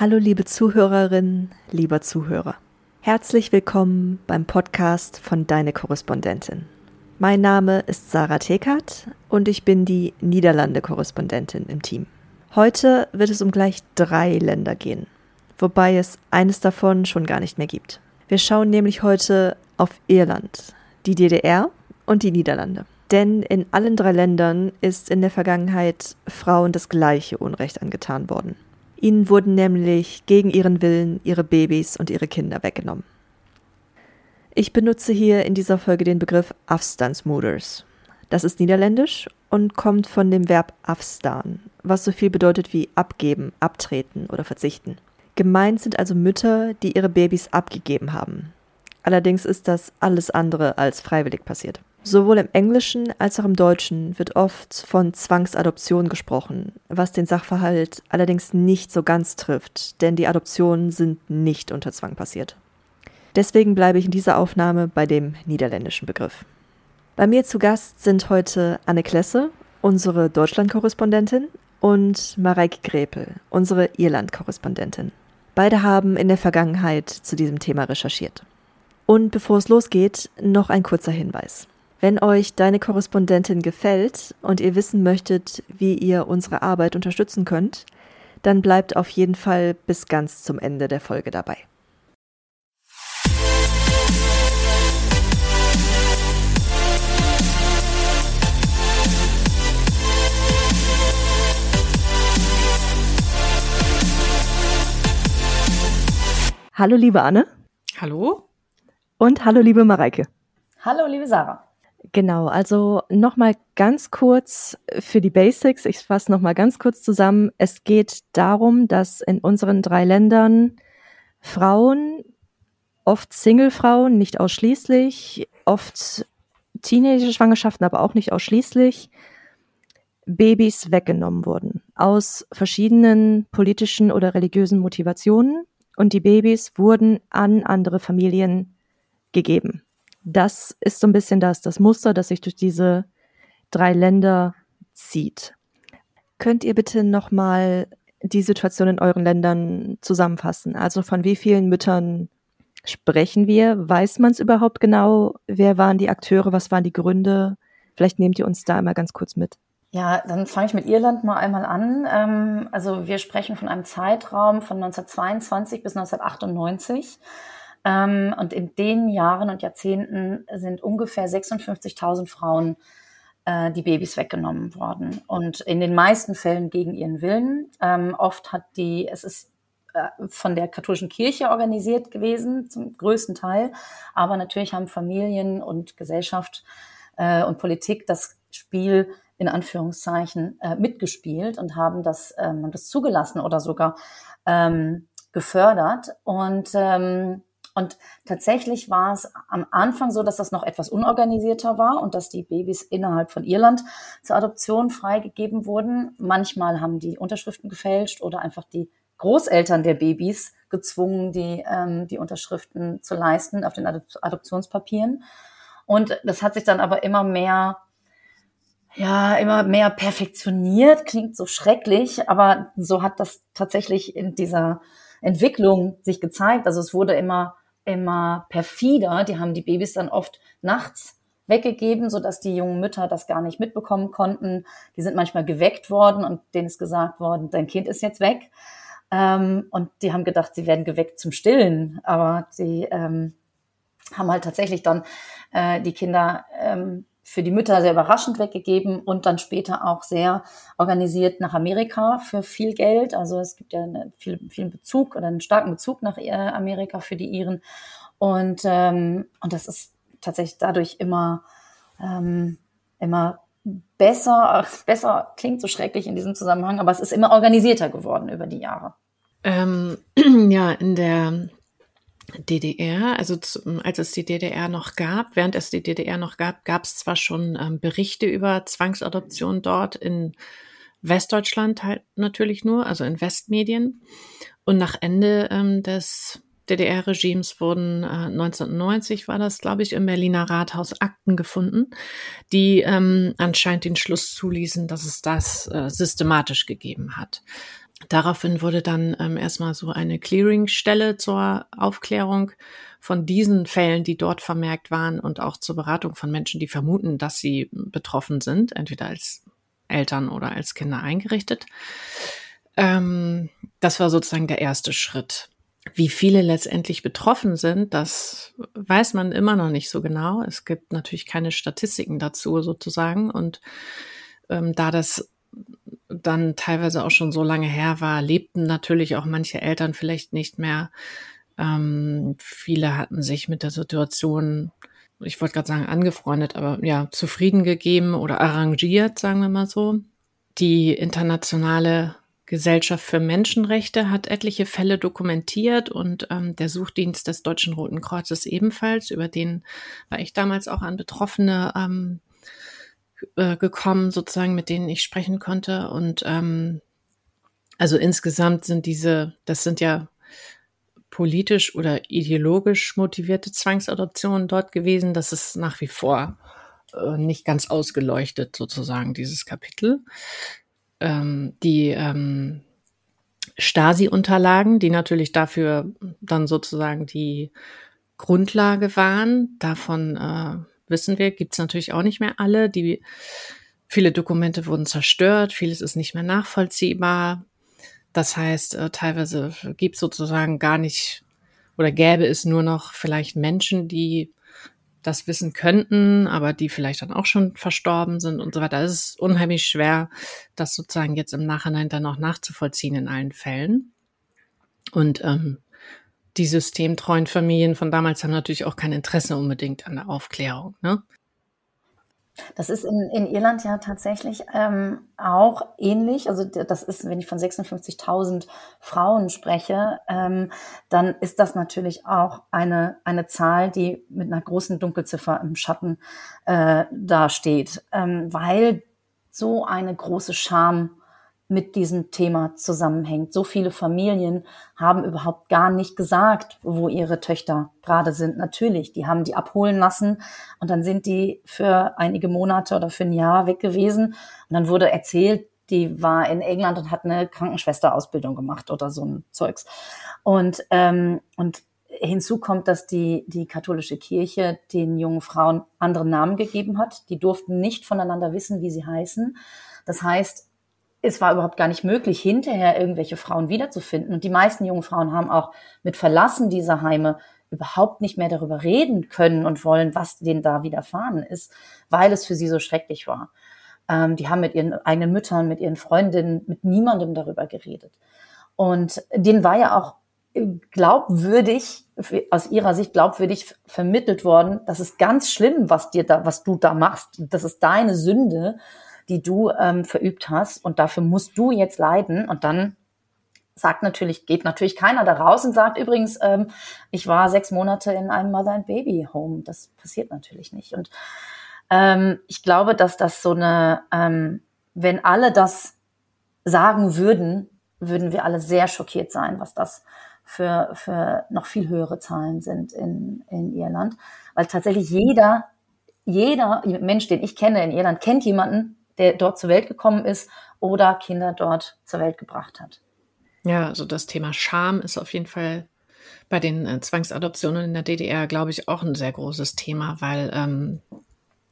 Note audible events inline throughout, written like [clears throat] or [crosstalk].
Hallo liebe Zuhörerinnen, lieber Zuhörer. Herzlich willkommen beim Podcast von Deine Korrespondentin. Mein Name ist Sarah Tekert und ich bin die Niederlande-Korrespondentin im Team. Heute wird es um gleich drei Länder gehen, wobei es eines davon schon gar nicht mehr gibt. Wir schauen nämlich heute auf Irland, die DDR und die Niederlande. Denn in allen drei Ländern ist in der Vergangenheit Frauen das gleiche Unrecht angetan worden. Ihnen wurden nämlich gegen ihren Willen ihre Babys und ihre Kinder weggenommen. Ich benutze hier in dieser Folge den Begriff Afstansmoeders. Das ist niederländisch und kommt von dem Verb afstaan, was so viel bedeutet wie abgeben, abtreten oder verzichten. Gemeint sind also Mütter, die ihre Babys abgegeben haben. Allerdings ist das alles andere als freiwillig passiert. Sowohl im Englischen als auch im Deutschen wird oft von Zwangsadoption gesprochen, was den Sachverhalt allerdings nicht so ganz trifft, denn die Adoptionen sind nicht unter Zwang passiert. Deswegen bleibe ich in dieser Aufnahme bei dem niederländischen Begriff. Bei mir zu Gast sind heute Anne Klesse, unsere Deutschland-Korrespondentin, und Mareike Grepel, unsere Irland-Korrespondentin. Beide haben in der Vergangenheit zu diesem Thema recherchiert. Und bevor es losgeht, noch ein kurzer Hinweis. Wenn euch deine Korrespondentin gefällt und ihr wissen möchtet, wie ihr unsere Arbeit unterstützen könnt, dann bleibt auf jeden Fall bis ganz zum Ende der Folge dabei. Hallo liebe Anne. Hallo. Und hallo liebe Mareike. Hallo liebe Sarah. Genau, also nochmal ganz kurz für die Basics. Ich fasse nochmal ganz kurz zusammen. Es geht darum, dass in unseren drei Ländern Frauen, oft Single-Frauen, nicht ausschließlich, oft Teenager-Schwangerschaften, aber auch nicht ausschließlich, Babys weggenommen wurden. Aus verschiedenen politischen oder religiösen Motivationen. Und die Babys wurden an andere Familien gegeben das ist so ein bisschen das, das Muster, das sich durch diese drei Länder zieht. Könnt ihr bitte nochmal die Situation in euren Ländern zusammenfassen? Also von wie vielen Müttern sprechen wir? Weiß man es überhaupt genau? Wer waren die Akteure? Was waren die Gründe? Vielleicht nehmt ihr uns da einmal ganz kurz mit. Ja, dann fange ich mit Irland mal einmal an. Ähm, also wir sprechen von einem Zeitraum von 1922 bis 1998. Ähm, und in den Jahren und Jahrzehnten sind ungefähr 56.000 Frauen äh, die Babys weggenommen worden. Und in den meisten Fällen gegen ihren Willen. Ähm, oft hat die, es ist äh, von der katholischen Kirche organisiert gewesen, zum größten Teil. Aber natürlich haben Familien und Gesellschaft äh, und Politik das Spiel in Anführungszeichen äh, mitgespielt und haben das, ähm, das zugelassen oder sogar ähm, gefördert. Und ähm, und tatsächlich war es am Anfang so, dass das noch etwas unorganisierter war und dass die Babys innerhalb von Irland zur Adoption freigegeben wurden. Manchmal haben die Unterschriften gefälscht oder einfach die Großeltern der Babys gezwungen, die, ähm, die Unterschriften zu leisten auf den Adoptionspapieren. Und das hat sich dann aber immer mehr, ja, immer mehr perfektioniert. Klingt so schrecklich, aber so hat das tatsächlich in dieser Entwicklung sich gezeigt. Also es wurde immer immer perfider. Die haben die Babys dann oft nachts weggegeben, so dass die jungen Mütter das gar nicht mitbekommen konnten. Die sind manchmal geweckt worden und denen ist gesagt worden, dein Kind ist jetzt weg. Ähm, und die haben gedacht, sie werden geweckt zum Stillen, aber sie ähm, haben halt tatsächlich dann äh, die Kinder ähm, für die Mütter sehr überraschend weggegeben und dann später auch sehr organisiert nach Amerika für viel Geld. Also es gibt ja eine, viel, viel Bezug oder einen starken Bezug nach Amerika für die Iren. Und, ähm, und das ist tatsächlich dadurch immer, ähm, immer besser, [laughs] besser klingt so schrecklich in diesem Zusammenhang, aber es ist immer organisierter geworden über die Jahre. Ähm, [clears throat] ja, in der DDR, also zu, als es die DDR noch gab, während es die DDR noch gab, gab es zwar schon ähm, Berichte über Zwangsadoption dort in Westdeutschland halt natürlich nur, also in Westmedien. Und nach Ende ähm, des DDR-Regimes wurden äh, 1990 war das, glaube ich, im Berliner Rathaus Akten gefunden, die ähm, anscheinend den Schluss zuließen, dass es das äh, systematisch gegeben hat. Daraufhin wurde dann ähm, erstmal so eine Clearingstelle zur Aufklärung von diesen Fällen, die dort vermerkt waren und auch zur Beratung von Menschen, die vermuten, dass sie betroffen sind, entweder als Eltern oder als Kinder eingerichtet. Ähm, das war sozusagen der erste Schritt. Wie viele letztendlich betroffen sind, das weiß man immer noch nicht so genau. Es gibt natürlich keine Statistiken dazu sozusagen. Und ähm, da das dann teilweise auch schon so lange her war, lebten natürlich auch manche Eltern vielleicht nicht mehr. Ähm, viele hatten sich mit der Situation, ich wollte gerade sagen, angefreundet, aber ja, zufrieden gegeben oder arrangiert, sagen wir mal so. Die internationale Gesellschaft für Menschenrechte hat etliche Fälle dokumentiert und ähm, der Suchdienst des Deutschen Roten Kreuzes ebenfalls, über den war ich damals auch an Betroffene ähm, äh, gekommen, sozusagen, mit denen ich sprechen konnte. Und ähm, also insgesamt sind diese, das sind ja politisch oder ideologisch motivierte Zwangsadoptionen dort gewesen. Das ist nach wie vor äh, nicht ganz ausgeleuchtet, sozusagen, dieses Kapitel. Ähm, die ähm, Stasi-Unterlagen, die natürlich dafür dann sozusagen die Grundlage waren, davon äh, wissen wir, gibt es natürlich auch nicht mehr alle. Die viele Dokumente wurden zerstört, vieles ist nicht mehr nachvollziehbar. Das heißt, äh, teilweise gibt es sozusagen gar nicht oder gäbe es nur noch vielleicht Menschen, die das wissen könnten, aber die vielleicht dann auch schon verstorben sind und so weiter. Es ist unheimlich schwer, das sozusagen jetzt im Nachhinein dann auch nachzuvollziehen in allen Fällen. Und ähm, die systemtreuen Familien von damals haben natürlich auch kein Interesse unbedingt an der Aufklärung. Ne? Das ist in, in Irland ja tatsächlich ähm, auch ähnlich. Also das ist, wenn ich von 56.000 Frauen spreche, ähm, dann ist das natürlich auch eine, eine Zahl, die mit einer großen Dunkelziffer im Schatten äh, dasteht, ähm, weil so eine große Scham mit diesem Thema zusammenhängt. So viele Familien haben überhaupt gar nicht gesagt, wo ihre Töchter gerade sind. Natürlich, die haben die abholen lassen und dann sind die für einige Monate oder für ein Jahr weg gewesen. Und dann wurde erzählt, die war in England und hat eine Krankenschwesterausbildung gemacht oder so ein Zeugs. Und, ähm, und hinzu kommt, dass die, die katholische Kirche den jungen Frauen andere Namen gegeben hat. Die durften nicht voneinander wissen, wie sie heißen. Das heißt, es war überhaupt gar nicht möglich, hinterher irgendwelche Frauen wiederzufinden. Und die meisten jungen Frauen haben auch mit Verlassen dieser Heime überhaupt nicht mehr darüber reden können und wollen, was denen da widerfahren ist, weil es für sie so schrecklich war. Ähm, die haben mit ihren eigenen Müttern, mit ihren Freundinnen, mit niemandem darüber geredet. Und denen war ja auch glaubwürdig, aus ihrer Sicht glaubwürdig vermittelt worden, das ist ganz schlimm, was dir da, was du da machst. Das ist deine Sünde die du ähm, verübt hast und dafür musst du jetzt leiden und dann sagt natürlich, geht natürlich keiner da raus und sagt übrigens, ähm, ich war sechs Monate in einem Mother and Baby Home. Das passiert natürlich nicht. Und ähm, ich glaube, dass das so eine, ähm, wenn alle das sagen würden, würden wir alle sehr schockiert sein, was das für, für noch viel höhere Zahlen sind in, in Irland. Weil tatsächlich jeder, jeder Mensch, den ich kenne in Irland, kennt jemanden, der dort zur Welt gekommen ist oder Kinder dort zur Welt gebracht hat. Ja, also das Thema Scham ist auf jeden Fall bei den äh, Zwangsadoptionen in der DDR, glaube ich, auch ein sehr großes Thema, weil ähm,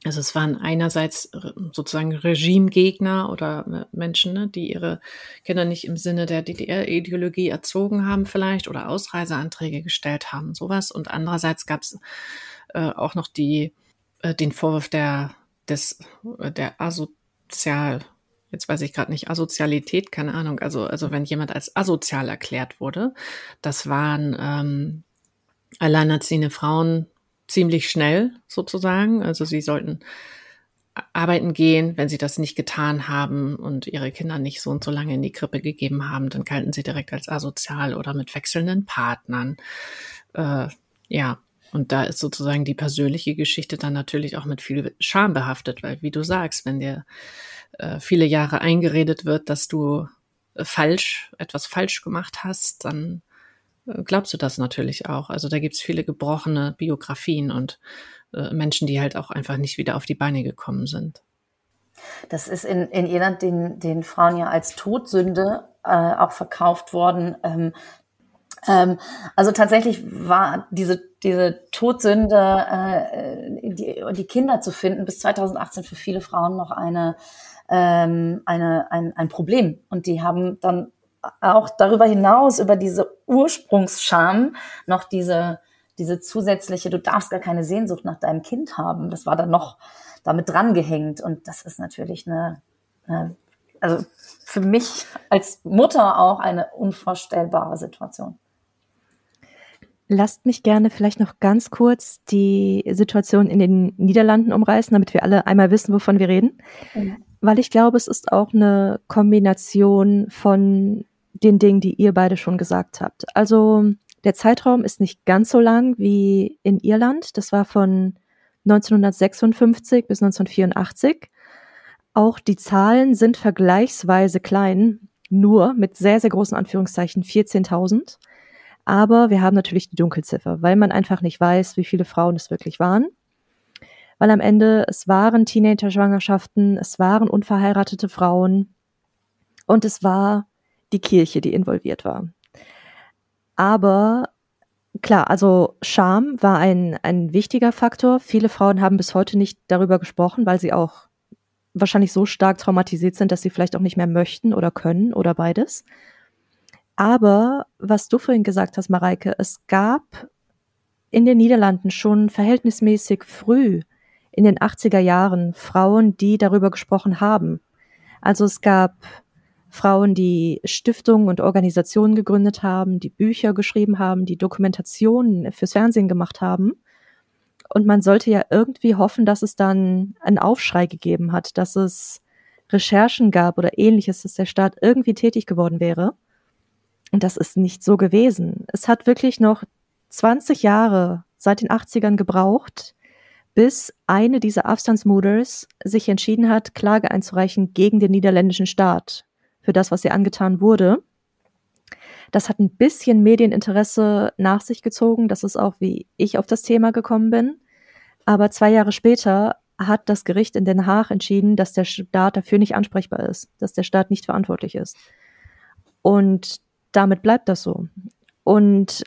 also es waren einerseits sozusagen Regimegegner oder äh, Menschen, ne, die ihre Kinder nicht im Sinne der DDR-Ideologie erzogen haben vielleicht oder Ausreiseanträge gestellt haben, sowas. Und andererseits gab es äh, auch noch die, äh, den Vorwurf der, des, äh, der Aso asozial, jetzt weiß ich gerade nicht, Asozialität, keine Ahnung, also, also wenn jemand als asozial erklärt wurde, das waren ähm, alleinerziehende Frauen ziemlich schnell sozusagen. Also sie sollten arbeiten gehen, wenn sie das nicht getan haben und ihre Kinder nicht so und so lange in die Krippe gegeben haben, dann galten sie direkt als asozial oder mit wechselnden Partnern. Äh, ja, und da ist sozusagen die persönliche Geschichte dann natürlich auch mit viel Scham behaftet, weil wie du sagst, wenn dir äh, viele Jahre eingeredet wird, dass du äh, falsch, etwas falsch gemacht hast, dann äh, glaubst du das natürlich auch. Also da gibt's viele gebrochene Biografien und äh, Menschen, die halt auch einfach nicht wieder auf die Beine gekommen sind. Das ist in, in Irland den, den Frauen ja als Todsünde äh, auch verkauft worden. Ähm, ähm, also tatsächlich war diese, diese Todsünde, äh, die, die Kinder zu finden, bis 2018 für viele Frauen noch eine, ähm, eine, ein, ein Problem. Und die haben dann auch darüber hinaus, über diese Ursprungsscham, noch diese, diese zusätzliche, du darfst gar keine Sehnsucht nach deinem Kind haben. Das war dann noch damit drangehängt. Und das ist natürlich eine, eine also für mich als Mutter auch eine unvorstellbare Situation. Lasst mich gerne vielleicht noch ganz kurz die Situation in den Niederlanden umreißen, damit wir alle einmal wissen, wovon wir reden. Mhm. Weil ich glaube, es ist auch eine Kombination von den Dingen, die ihr beide schon gesagt habt. Also der Zeitraum ist nicht ganz so lang wie in Irland. Das war von 1956 bis 1984. Auch die Zahlen sind vergleichsweise klein, nur mit sehr, sehr großen Anführungszeichen 14.000. Aber wir haben natürlich die Dunkelziffer, weil man einfach nicht weiß, wie viele Frauen es wirklich waren. Weil am Ende es waren Teenager-Schwangerschaften, es waren unverheiratete Frauen und es war die Kirche, die involviert war. Aber klar, also Scham war ein, ein wichtiger Faktor. Viele Frauen haben bis heute nicht darüber gesprochen, weil sie auch wahrscheinlich so stark traumatisiert sind, dass sie vielleicht auch nicht mehr möchten oder können oder beides. Aber was du vorhin gesagt hast, Mareike, es gab in den Niederlanden schon verhältnismäßig früh in den 80er Jahren Frauen, die darüber gesprochen haben. Also es gab Frauen, die Stiftungen und Organisationen gegründet haben, die Bücher geschrieben haben, die Dokumentationen fürs Fernsehen gemacht haben. Und man sollte ja irgendwie hoffen, dass es dann einen Aufschrei gegeben hat, dass es Recherchen gab oder ähnliches, dass der Staat irgendwie tätig geworden wäre. Und das ist nicht so gewesen. Es hat wirklich noch 20 Jahre seit den 80ern gebraucht, bis eine dieser Afstandsmoders sich entschieden hat, Klage einzureichen gegen den niederländischen Staat für das, was ihr angetan wurde. Das hat ein bisschen Medieninteresse nach sich gezogen. Das ist auch, wie ich auf das Thema gekommen bin. Aber zwei Jahre später hat das Gericht in Den Haag entschieden, dass der Staat dafür nicht ansprechbar ist, dass der Staat nicht verantwortlich ist. Und damit bleibt das so. Und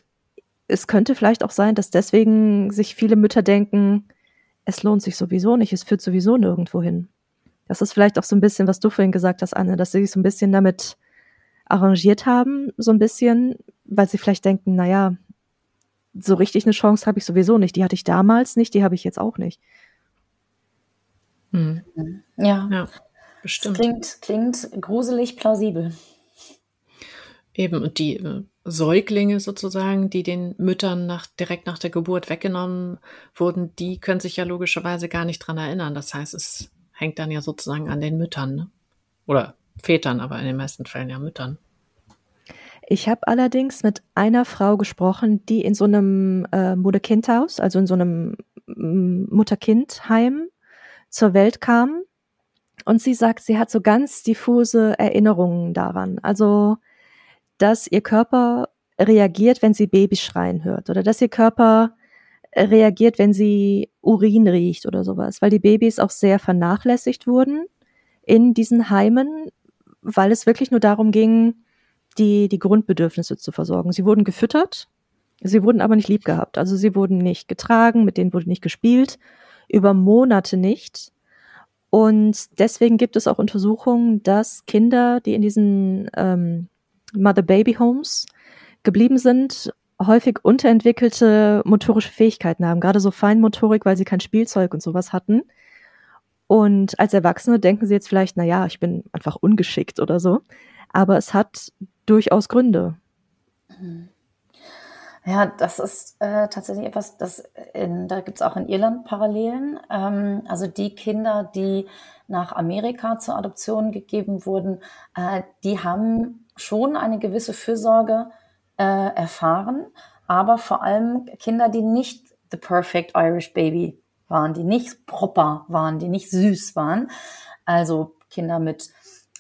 es könnte vielleicht auch sein, dass deswegen sich viele Mütter denken, es lohnt sich sowieso nicht, es führt sowieso nirgendwo hin. Das ist vielleicht auch so ein bisschen, was du vorhin gesagt hast, Anne, dass sie sich so ein bisschen damit arrangiert haben, so ein bisschen, weil sie vielleicht denken, naja, so richtig eine Chance habe ich sowieso nicht. Die hatte ich damals nicht, die habe ich jetzt auch nicht. Hm. Ja. ja, bestimmt. Das klingt, klingt gruselig plausibel. Eben, und die äh, Säuglinge sozusagen, die den Müttern nach, direkt nach der Geburt weggenommen wurden, die können sich ja logischerweise gar nicht dran erinnern. Das heißt, es hängt dann ja sozusagen an den Müttern, ne? Oder Vätern, aber in den meisten Fällen ja Müttern. Ich habe allerdings mit einer Frau gesprochen, die in so einem äh, Mutter-Kind-Haus, also in so einem mm, Mutter-Kind-Heim zur Welt kam. Und sie sagt, sie hat so ganz diffuse Erinnerungen daran. Also dass ihr Körper reagiert, wenn sie Babys schreien hört oder dass ihr Körper reagiert, wenn sie Urin riecht oder sowas, weil die Babys auch sehr vernachlässigt wurden in diesen Heimen, weil es wirklich nur darum ging, die, die Grundbedürfnisse zu versorgen. Sie wurden gefüttert, sie wurden aber nicht lieb gehabt. Also sie wurden nicht getragen, mit denen wurde nicht gespielt, über Monate nicht. Und deswegen gibt es auch Untersuchungen, dass Kinder, die in diesen ähm, Mother-Baby-Homes geblieben sind, häufig unterentwickelte motorische Fähigkeiten haben, gerade so Feinmotorik, weil sie kein Spielzeug und sowas hatten. Und als Erwachsene denken sie jetzt vielleicht, na ja, ich bin einfach ungeschickt oder so. Aber es hat durchaus Gründe. Ja, das ist äh, tatsächlich etwas, das in, da gibt es auch in Irland Parallelen. Ähm, also die Kinder, die nach Amerika zur Adoption gegeben wurden, äh, die haben schon eine gewisse Fürsorge äh, erfahren, aber vor allem Kinder, die nicht the perfect Irish Baby waren, die nicht proper waren, die nicht süß waren. Also Kinder mit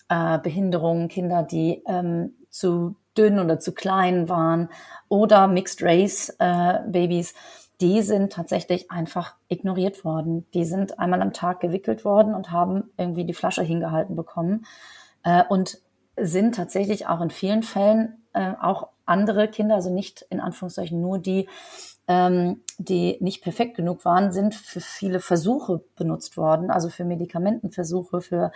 äh, Behinderungen, Kinder, die ähm, zu dünn oder zu klein waren oder Mixed Race äh, Babys. Die sind tatsächlich einfach ignoriert worden. Die sind einmal am Tag gewickelt worden und haben irgendwie die Flasche hingehalten bekommen äh, und sind tatsächlich auch in vielen Fällen äh, auch andere Kinder, also nicht in Anführungszeichen nur die, ähm, die nicht perfekt genug waren, sind für viele Versuche benutzt worden, also für Medikamentenversuche, für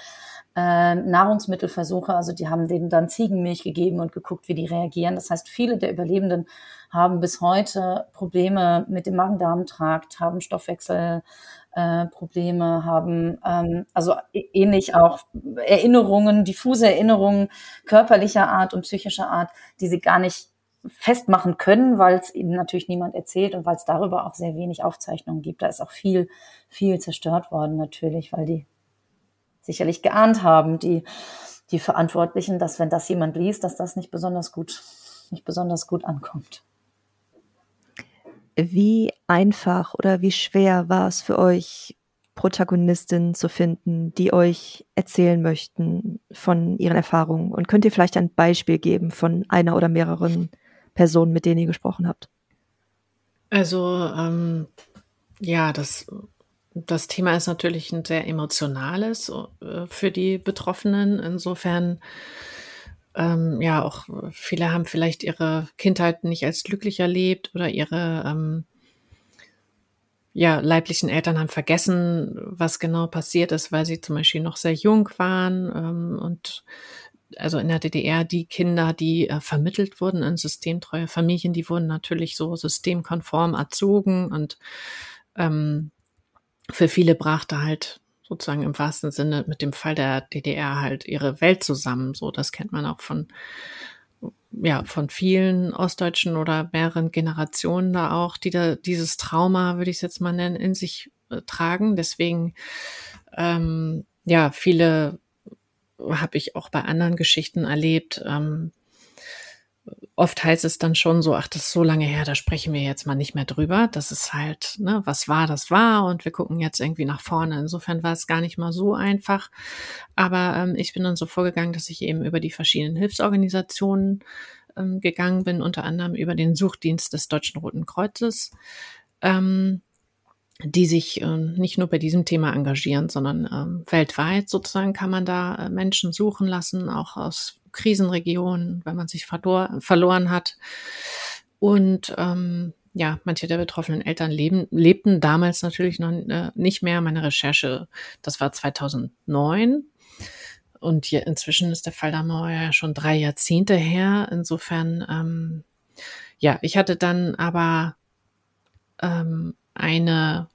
äh, Nahrungsmittelversuche. Also die haben denen dann Ziegenmilch gegeben und geguckt, wie die reagieren. Das heißt, viele der Überlebenden haben bis heute Probleme mit dem Magen-Darm-Trakt, haben Stoffwechsel, äh, Probleme haben, ähm, also ähnlich auch Erinnerungen, diffuse Erinnerungen körperlicher Art und psychischer Art, die sie gar nicht festmachen können, weil es ihnen natürlich niemand erzählt und weil es darüber auch sehr wenig Aufzeichnungen gibt. Da ist auch viel, viel zerstört worden natürlich, weil die sicherlich geahnt haben, die, die Verantwortlichen, dass wenn das jemand liest, dass das nicht besonders gut, nicht besonders gut ankommt. Wie einfach oder wie schwer war es für euch, Protagonistinnen zu finden, die euch erzählen möchten von ihren Erfahrungen? Und könnt ihr vielleicht ein Beispiel geben von einer oder mehreren Personen, mit denen ihr gesprochen habt? Also ähm, ja, das, das Thema ist natürlich ein sehr emotionales äh, für die Betroffenen. Insofern ähm, ja, auch viele haben vielleicht ihre Kindheit nicht als glücklich erlebt oder ihre ähm, ja, leiblichen Eltern haben vergessen, was genau passiert ist, weil sie zum Beispiel noch sehr jung waren ähm, und also in der DDR die Kinder, die äh, vermittelt wurden in systemtreue Familien, die wurden natürlich so systemkonform erzogen und ähm, für viele brachte halt sozusagen im wahrsten Sinne mit dem Fall der DDR halt ihre Welt zusammen. So, das kennt man auch von ja, von vielen Ostdeutschen oder mehreren Generationen da auch, die da dieses Trauma, würde ich es jetzt mal nennen, in sich äh, tragen. Deswegen, ähm, ja, viele habe ich auch bei anderen Geschichten erlebt, ähm, oft heißt es dann schon so, ach, das ist so lange her, da sprechen wir jetzt mal nicht mehr drüber. Das ist halt, ne, was war, das war und wir gucken jetzt irgendwie nach vorne. Insofern war es gar nicht mal so einfach. Aber ähm, ich bin dann so vorgegangen, dass ich eben über die verschiedenen Hilfsorganisationen ähm, gegangen bin, unter anderem über den Suchdienst des Deutschen Roten Kreuzes. Ähm, die sich äh, nicht nur bei diesem Thema engagieren, sondern ähm, weltweit sozusagen kann man da äh, Menschen suchen lassen, auch aus Krisenregionen, wenn man sich verlor, verloren hat. Und ähm, ja, manche der betroffenen Eltern leben, lebten damals natürlich noch äh, nicht mehr. Meine Recherche, das war 2009. Und hier, inzwischen ist der Fall da mal ja schon drei Jahrzehnte her. Insofern, ähm, ja, ich hatte dann aber ähm, eine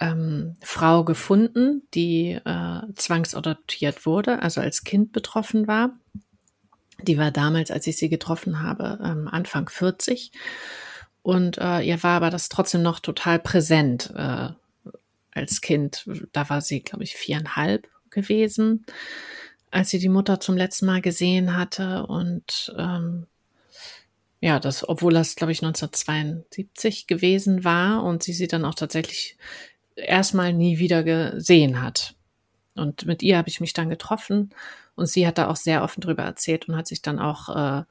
ähm, Frau gefunden, die äh, zwangsadoptiert wurde, also als Kind betroffen war. Die war damals, als ich sie getroffen habe, ähm, Anfang 40. Und äh, ihr war aber das trotzdem noch total präsent äh, als Kind. Da war sie, glaube ich, viereinhalb gewesen, als sie die Mutter zum letzten Mal gesehen hatte. Und ähm, ja, das, obwohl das, glaube ich, 1972 gewesen war und sie sie dann auch tatsächlich erstmal nie wieder gesehen hat. Und mit ihr habe ich mich dann getroffen und sie hat da auch sehr offen drüber erzählt und hat sich dann auch, äh,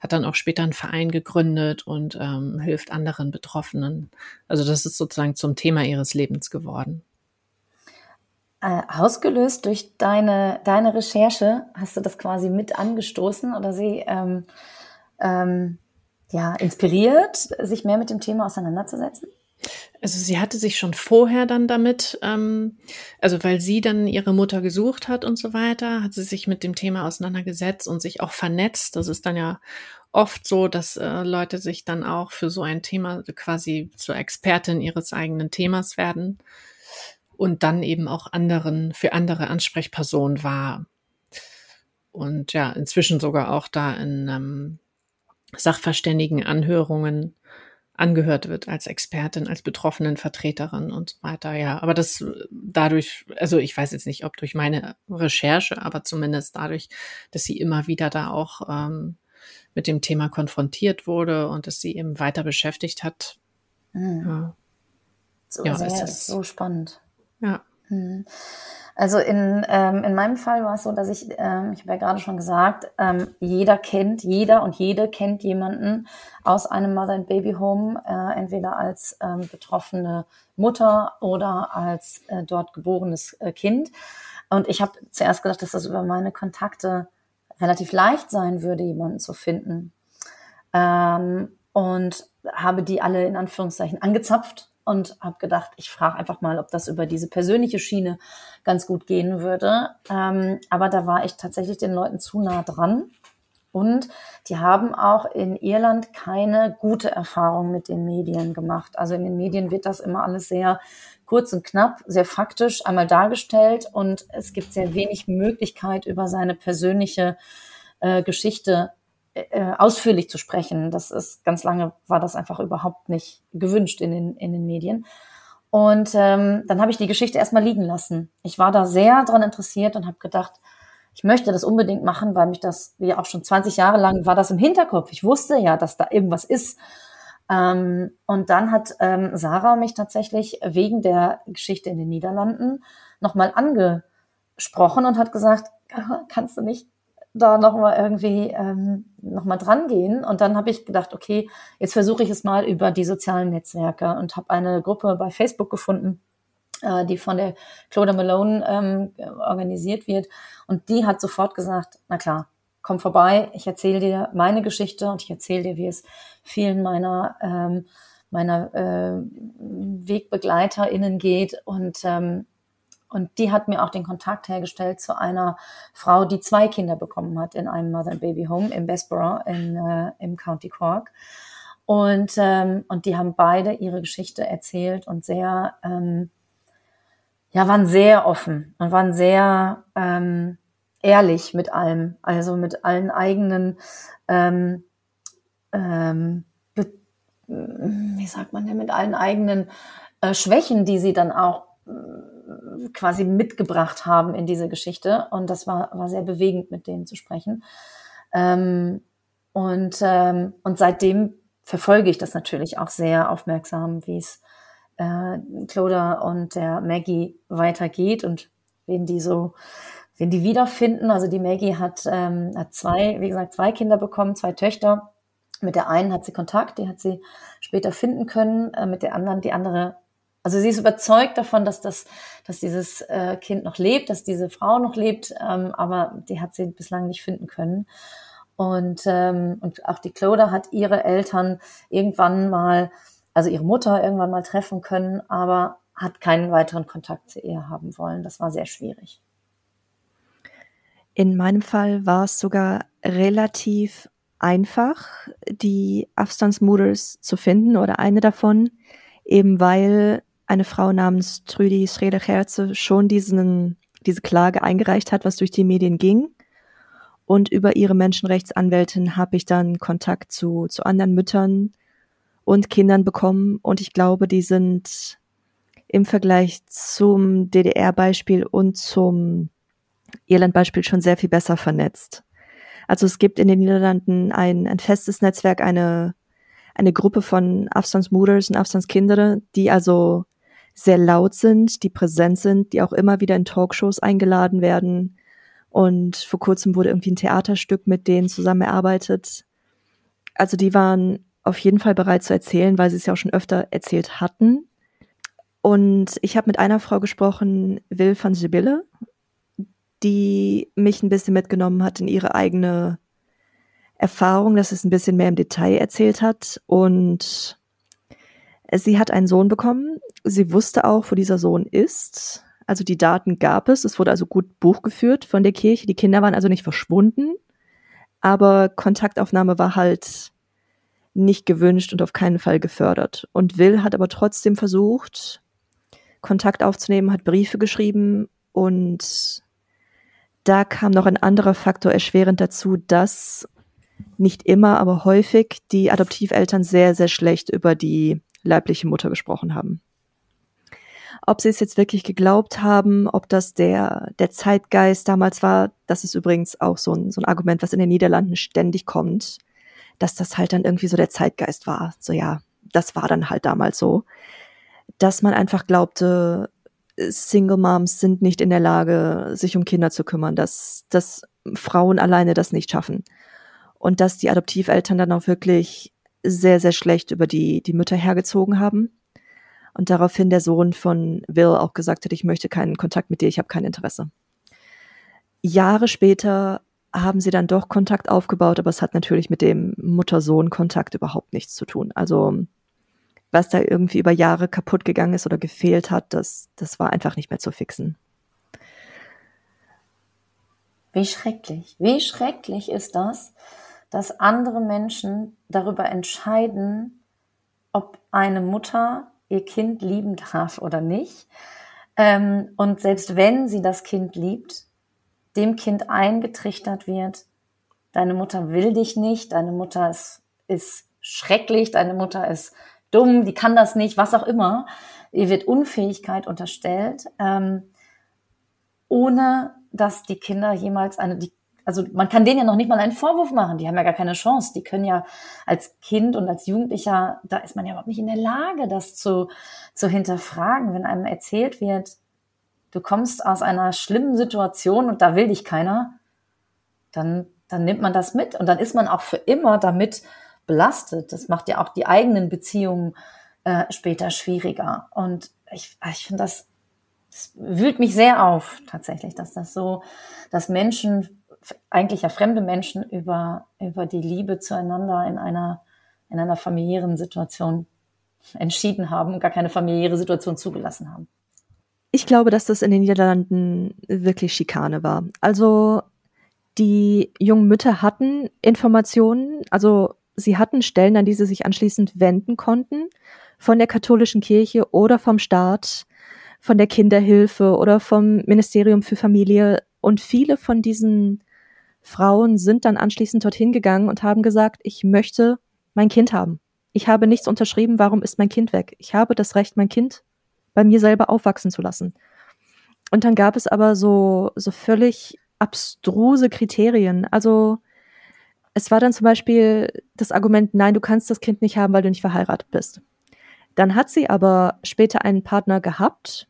hat dann auch später einen Verein gegründet und ähm, hilft anderen Betroffenen. Also das ist sozusagen zum Thema ihres Lebens geworden. Äh, ausgelöst durch deine, deine Recherche, hast du das quasi mit angestoßen oder sie ähm, ähm, ja, inspiriert, sich mehr mit dem Thema auseinanderzusetzen? Also sie hatte sich schon vorher dann damit, ähm, also weil sie dann ihre Mutter gesucht hat und so weiter, hat sie sich mit dem Thema auseinandergesetzt und sich auch vernetzt. Das ist dann ja oft so, dass äh, Leute sich dann auch für so ein Thema quasi zur Expertin ihres eigenen Themas werden und dann eben auch anderen, für andere Ansprechpersonen war. Und ja, inzwischen sogar auch da in ähm, Sachverständigenanhörungen angehört wird als Expertin, als betroffenen Vertreterin und so weiter. Ja, aber das dadurch, also ich weiß jetzt nicht, ob durch meine Recherche, aber zumindest dadurch, dass sie immer wieder da auch ähm, mit dem Thema konfrontiert wurde und dass sie eben weiter beschäftigt hat. Mhm. Ja. So, ja, sehr, ist das, so spannend. Ja. Hm. Also in, ähm, in meinem Fall war es so, dass ich, ähm, ich habe ja gerade schon gesagt, ähm, jeder kennt, jeder und jede kennt jemanden aus einem Mother and Baby Home, äh, entweder als ähm, betroffene Mutter oder als äh, dort geborenes äh, Kind. Und ich habe zuerst gedacht, dass das über meine Kontakte relativ leicht sein würde, jemanden zu finden. Ähm, und habe die alle in Anführungszeichen angezapft und habe gedacht, ich frage einfach mal, ob das über diese persönliche Schiene ganz gut gehen würde. Ähm, aber da war ich tatsächlich den Leuten zu nah dran. Und die haben auch in Irland keine gute Erfahrung mit den Medien gemacht. Also in den Medien wird das immer alles sehr kurz und knapp, sehr faktisch einmal dargestellt und es gibt sehr wenig Möglichkeit, über seine persönliche äh, Geschichte äh, ausführlich zu sprechen. Das ist ganz lange war das einfach überhaupt nicht gewünscht in den, in den Medien. Und ähm, dann habe ich die Geschichte erstmal liegen lassen. Ich war da sehr dran interessiert und habe gedacht, ich möchte das unbedingt machen, weil mich das, wie auch schon 20 Jahre lang, war das im Hinterkopf. Ich wusste ja, dass da irgendwas ist. Ähm, und dann hat ähm, Sarah mich tatsächlich wegen der Geschichte in den Niederlanden nochmal angesprochen und hat gesagt, kannst du nicht da nochmal irgendwie ähm, nochmal dran gehen. Und dann habe ich gedacht, okay, jetzt versuche ich es mal über die sozialen Netzwerke und habe eine Gruppe bei Facebook gefunden, äh, die von der Claudia Malone ähm, organisiert wird. Und die hat sofort gesagt, na klar, komm vorbei, ich erzähle dir meine Geschichte und ich erzähle dir, wie es vielen meiner ähm, meiner äh, WegbegleiterInnen geht und ähm, und die hat mir auch den Kontakt hergestellt zu einer Frau, die zwei Kinder bekommen hat in einem Mother and Baby Home in Bessborough in, äh, im County Cork. Und, ähm, und die haben beide ihre Geschichte erzählt und sehr, ähm, ja, waren sehr offen und waren sehr ähm, ehrlich mit allem, also mit allen eigenen, ähm, ähm, wie sagt man denn, mit allen eigenen äh, Schwächen, die sie dann auch quasi mitgebracht haben in diese Geschichte. Und das war, war sehr bewegend, mit denen zu sprechen. Ähm, und, ähm, und seitdem verfolge ich das natürlich auch sehr aufmerksam, wie es äh, Cloda und der Maggie weitergeht und wen die so, wen die wiederfinden. Also die Maggie hat, ähm, hat zwei, wie gesagt, zwei Kinder bekommen, zwei Töchter. Mit der einen hat sie Kontakt, die hat sie später finden können. Äh, mit der anderen, die andere also sie ist überzeugt davon, dass das, dass dieses äh, Kind noch lebt, dass diese Frau noch lebt, ähm, aber die hat sie bislang nicht finden können. Und, ähm, und auch die Cloda hat ihre Eltern irgendwann mal, also ihre Mutter irgendwann mal treffen können, aber hat keinen weiteren Kontakt zu ihr haben wollen. Das war sehr schwierig. In meinem Fall war es sogar relativ einfach, die Afstandsmoders zu finden oder eine davon, eben weil eine Frau namens Trüdi Schreder-Herze schon diesen, diese Klage eingereicht hat, was durch die Medien ging. Und über ihre Menschenrechtsanwältin habe ich dann Kontakt zu, zu anderen Müttern und Kindern bekommen. Und ich glaube, die sind im Vergleich zum DDR-Beispiel und zum Irland-Beispiel schon sehr viel besser vernetzt. Also es gibt in den Niederlanden ein, ein festes Netzwerk, eine, eine Gruppe von Afstandsmoeders und Afstandskinderen, die also sehr laut sind, die präsent sind, die auch immer wieder in Talkshows eingeladen werden. Und vor kurzem wurde irgendwie ein Theaterstück mit denen zusammen erarbeitet. Also die waren auf jeden Fall bereit zu erzählen, weil sie es ja auch schon öfter erzählt hatten. Und ich habe mit einer Frau gesprochen, Will van Sibylle, die mich ein bisschen mitgenommen hat in ihre eigene Erfahrung, dass es ein bisschen mehr im Detail erzählt hat. Und Sie hat einen Sohn bekommen. Sie wusste auch, wo dieser Sohn ist. Also die Daten gab es. Es wurde also gut Buch geführt von der Kirche. Die Kinder waren also nicht verschwunden. Aber Kontaktaufnahme war halt nicht gewünscht und auf keinen Fall gefördert. Und Will hat aber trotzdem versucht, Kontakt aufzunehmen, hat Briefe geschrieben und da kam noch ein anderer Faktor erschwerend dazu, dass nicht immer, aber häufig die Adoptiveltern sehr, sehr schlecht über die leibliche Mutter gesprochen haben. Ob sie es jetzt wirklich geglaubt haben, ob das der, der Zeitgeist damals war, das ist übrigens auch so ein, so ein Argument, was in den Niederlanden ständig kommt, dass das halt dann irgendwie so der Zeitgeist war. So ja, das war dann halt damals so, dass man einfach glaubte, Single Moms sind nicht in der Lage, sich um Kinder zu kümmern, dass, dass Frauen alleine das nicht schaffen. Und dass die Adoptiveltern dann auch wirklich sehr, sehr schlecht über die, die Mütter hergezogen haben. Und daraufhin der Sohn von Will auch gesagt hat, ich möchte keinen Kontakt mit dir, ich habe kein Interesse. Jahre später haben sie dann doch Kontakt aufgebaut, aber es hat natürlich mit dem Mutter-Sohn-Kontakt überhaupt nichts zu tun. Also was da irgendwie über Jahre kaputt gegangen ist oder gefehlt hat, das, das war einfach nicht mehr zu fixen. Wie schrecklich, wie schrecklich ist das, dass andere Menschen darüber entscheiden, ob eine Mutter ihr Kind lieben darf oder nicht. Ähm, und selbst wenn sie das Kind liebt, dem Kind eingetrichtert wird, deine Mutter will dich nicht, deine Mutter ist, ist schrecklich, deine Mutter ist dumm, die kann das nicht, was auch immer. Ihr wird Unfähigkeit unterstellt, ähm, ohne dass die Kinder jemals eine, die, also man kann denen ja noch nicht mal einen Vorwurf machen, die haben ja gar keine Chance. Die können ja als Kind und als Jugendlicher, da ist man ja überhaupt nicht in der Lage, das zu, zu hinterfragen, wenn einem erzählt wird, du kommst aus einer schlimmen Situation und da will dich keiner, dann, dann nimmt man das mit und dann ist man auch für immer damit belastet. Das macht ja auch die eigenen Beziehungen äh, später schwieriger. Und ich, ich finde das, das wühlt mich sehr auf, tatsächlich, dass das so, dass Menschen, eigentlich ja fremde Menschen über, über die Liebe zueinander in einer, in einer familiären Situation entschieden haben und gar keine familiäre Situation zugelassen haben. Ich glaube, dass das in den Niederlanden wirklich Schikane war. Also die jungen Mütter hatten Informationen, also sie hatten Stellen, an die sie sich anschließend wenden konnten, von der katholischen Kirche oder vom Staat, von der Kinderhilfe oder vom Ministerium für Familie. Und viele von diesen Frauen sind dann anschließend dorthin gegangen und haben gesagt, ich möchte mein Kind haben. Ich habe nichts unterschrieben, warum ist mein Kind weg? Ich habe das Recht, mein Kind bei mir selber aufwachsen zu lassen. Und dann gab es aber so, so völlig abstruse Kriterien. Also es war dann zum Beispiel das Argument, nein, du kannst das Kind nicht haben, weil du nicht verheiratet bist. Dann hat sie aber später einen Partner gehabt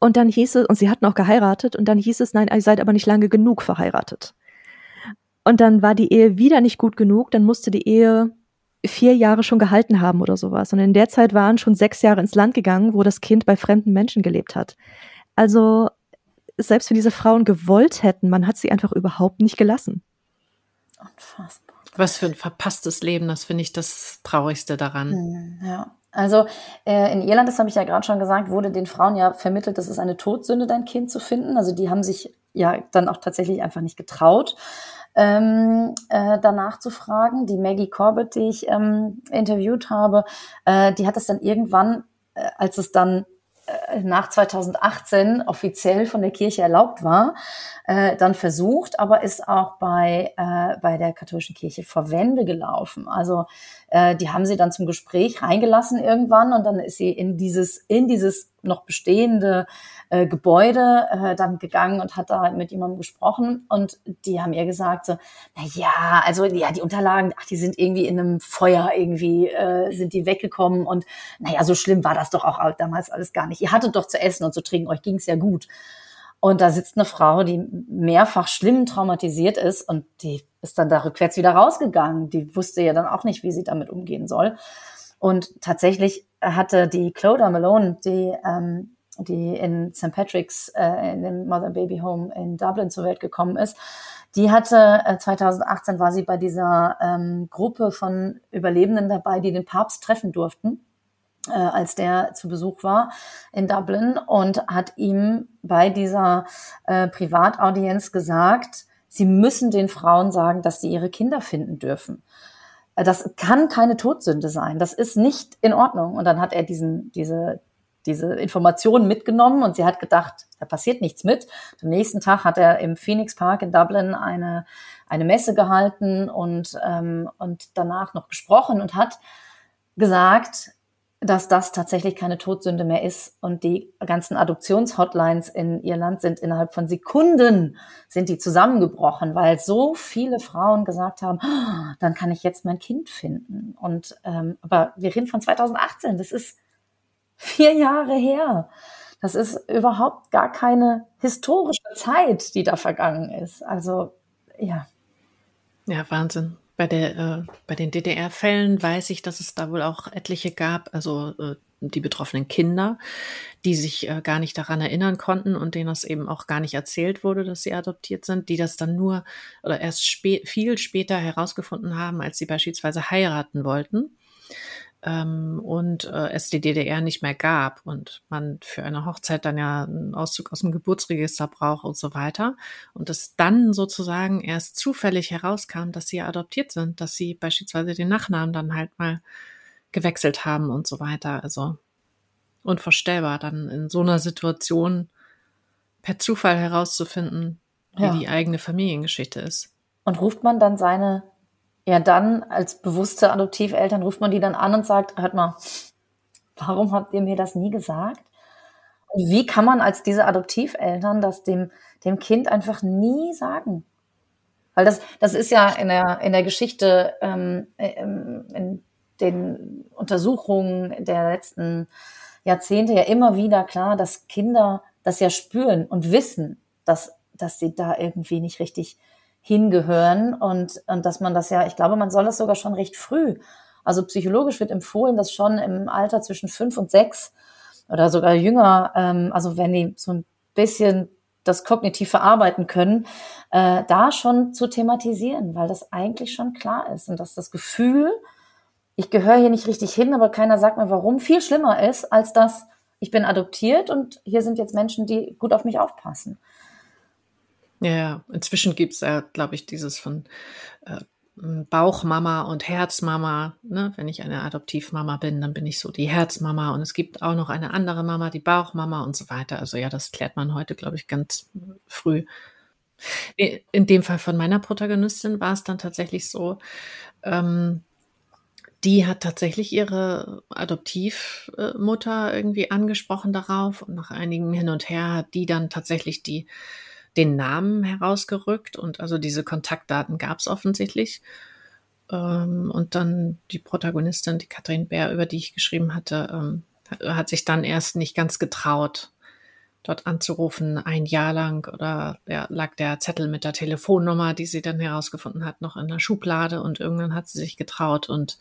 und dann hieß es, und sie hatten auch geheiratet und dann hieß es, nein, ihr seid aber nicht lange genug verheiratet. Und dann war die Ehe wieder nicht gut genug, dann musste die Ehe vier Jahre schon gehalten haben oder sowas. Und in der Zeit waren schon sechs Jahre ins Land gegangen, wo das Kind bei fremden Menschen gelebt hat. Also selbst wenn diese Frauen gewollt hätten, man hat sie einfach überhaupt nicht gelassen. Unfassbar. Was für ein verpasstes Leben, das finde ich das Traurigste daran. Hm, ja. Also äh, in Irland, das habe ich ja gerade schon gesagt, wurde den Frauen ja vermittelt, das ist eine Todsünde, dein Kind zu finden. Also die haben sich ja dann auch tatsächlich einfach nicht getraut, ähm, äh, danach zu fragen. Die Maggie Corbett, die ich ähm, interviewt habe, äh, die hat das dann irgendwann, äh, als es dann äh, nach 2018 offiziell von der Kirche erlaubt war, äh, dann versucht, aber ist auch bei, äh, bei der katholischen Kirche vor Wände gelaufen. Also äh, die haben sie dann zum Gespräch reingelassen irgendwann und dann ist sie in dieses, in dieses noch bestehende äh, Gebäude äh, dann gegangen und hat da mit jemandem gesprochen und die haben ihr gesagt so, na ja, also ja, die Unterlagen, ach, die sind irgendwie in einem Feuer irgendwie äh, sind die weggekommen und naja, so schlimm war das doch auch damals alles gar nicht. Ihr hattet doch zu essen und zu trinken, euch ging's ja gut. Und da sitzt eine Frau, die mehrfach schlimm traumatisiert ist und die ist dann da rückwärts wieder rausgegangen. Die wusste ja dann auch nicht, wie sie damit umgehen soll. Und tatsächlich hatte die Clodagh Malone, die, ähm, die in St. Patrick's, äh, in dem Mother Baby Home in Dublin zur Welt gekommen ist, die hatte äh, 2018 war sie bei dieser ähm, Gruppe von Überlebenden dabei, die den Papst treffen durften äh, als der zu Besuch war in Dublin und hat ihm bei dieser äh, Privataudienz gesagt, sie müssen den Frauen sagen, dass sie ihre Kinder finden dürfen. Äh, das kann keine Todsünde sein. Das ist nicht in Ordnung. Und dann hat er diesen, diese, diese Informationen mitgenommen und sie hat gedacht, da passiert nichts mit. Am nächsten Tag hat er im Phoenix Park in Dublin eine, eine Messe gehalten und, ähm, und danach noch gesprochen und hat gesagt, dass das tatsächlich keine Todsünde mehr ist und die ganzen Adoptionshotlines in Irland sind innerhalb von Sekunden sind die zusammengebrochen, weil so viele Frauen gesagt haben, oh, dann kann ich jetzt mein Kind finden. Und ähm, aber wir reden von 2018, das ist vier Jahre her. Das ist überhaupt gar keine historische Zeit, die da vergangen ist. Also, ja. Ja, Wahnsinn. Bei, der, äh, bei den DDR-Fällen weiß ich, dass es da wohl auch etliche gab, also äh, die betroffenen Kinder, die sich äh, gar nicht daran erinnern konnten und denen das eben auch gar nicht erzählt wurde, dass sie adoptiert sind, die das dann nur oder erst spä viel später herausgefunden haben, als sie beispielsweise heiraten wollten ähm, und äh, es die DDR nicht mehr gab und man für eine Hochzeit dann ja einen Auszug aus dem Geburtsregister braucht und so weiter. Und es dann sozusagen erst zufällig herauskam, dass sie adoptiert sind, dass sie beispielsweise den Nachnamen dann halt mal gewechselt haben und so weiter. Also unvorstellbar, dann in so einer Situation per Zufall herauszufinden, wie ja. die eigene Familiengeschichte ist. Und ruft man dann seine ja dann als bewusste Adoptiveltern ruft man die dann an und sagt, hört mal, warum habt ihr mir das nie gesagt? Und wie kann man als diese Adoptiveltern das dem, dem Kind einfach nie sagen? Weil das, das ist ja in der, in der Geschichte, ähm, ähm in den Untersuchungen der letzten Jahrzehnte ja immer wieder klar, dass Kinder das ja spüren und wissen, dass, dass sie da irgendwie nicht richtig hingehören und, und dass man das ja, ich glaube, man soll das sogar schon recht früh. Also psychologisch wird empfohlen, dass schon im Alter zwischen fünf und sechs oder sogar jünger, ähm, also wenn die so ein bisschen das kognitiv verarbeiten können, äh, da schon zu thematisieren, weil das eigentlich schon klar ist und dass das Gefühl, ich gehöre hier nicht richtig hin, aber keiner sagt mir warum, viel schlimmer ist, als dass ich bin adoptiert und hier sind jetzt Menschen, die gut auf mich aufpassen. Ja, inzwischen gibt es ja, glaube ich, dieses von äh, Bauchmama und Herzmama. Ne? Wenn ich eine Adoptivmama bin, dann bin ich so die Herzmama. Und es gibt auch noch eine andere Mama, die Bauchmama und so weiter. Also ja, das klärt man heute, glaube ich, ganz früh. In dem Fall von meiner Protagonistin war es dann tatsächlich so, ähm, die hat tatsächlich ihre Adoptivmutter irgendwie angesprochen darauf und nach einigen Hin und Her hat die dann tatsächlich die den Namen herausgerückt und also diese Kontaktdaten gab es offensichtlich. Ähm, und dann die Protagonistin, die Katrin Bär, über die ich geschrieben hatte, ähm, hat sich dann erst nicht ganz getraut, dort anzurufen, ein Jahr lang oder ja, lag der Zettel mit der Telefonnummer, die sie dann herausgefunden hat, noch in der Schublade und irgendwann hat sie sich getraut und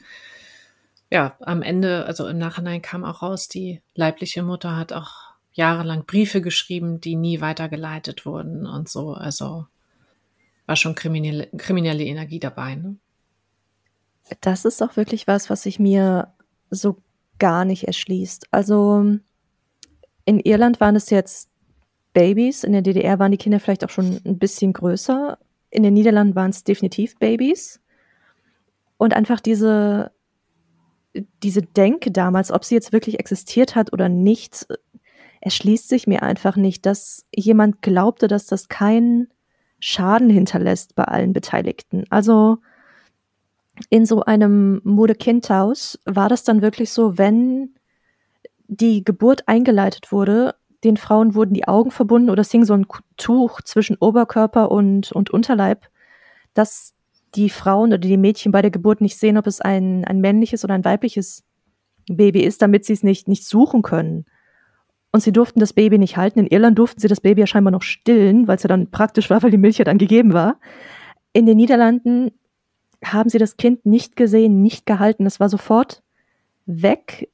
ja, am Ende, also im Nachhinein kam auch raus, die leibliche Mutter hat auch jahrelang Briefe geschrieben, die nie weitergeleitet wurden und so. Also war schon kriminelle, kriminelle Energie dabei. Ne? Das ist auch wirklich was, was sich mir so gar nicht erschließt. Also in Irland waren es jetzt Babys, in der DDR waren die Kinder vielleicht auch schon ein bisschen größer. In den Niederlanden waren es definitiv Babys. Und einfach diese, diese Denke damals, ob sie jetzt wirklich existiert hat oder nicht, erschließt sich mir einfach nicht, dass jemand glaubte, dass das keinen Schaden hinterlässt bei allen Beteiligten. Also in so einem Mode-Kindhaus war das dann wirklich so, wenn die Geburt eingeleitet wurde, den Frauen wurden die Augen verbunden oder es hing so ein Tuch zwischen Oberkörper und, und Unterleib, dass die Frauen oder die Mädchen bei der Geburt nicht sehen, ob es ein, ein männliches oder ein weibliches Baby ist, damit sie es nicht, nicht suchen können und sie durften das Baby nicht halten. In Irland durften sie das Baby ja scheinbar noch stillen, weil es ja dann praktisch war, weil die Milch ja dann gegeben war. In den Niederlanden haben sie das Kind nicht gesehen, nicht gehalten. Es war sofort weg.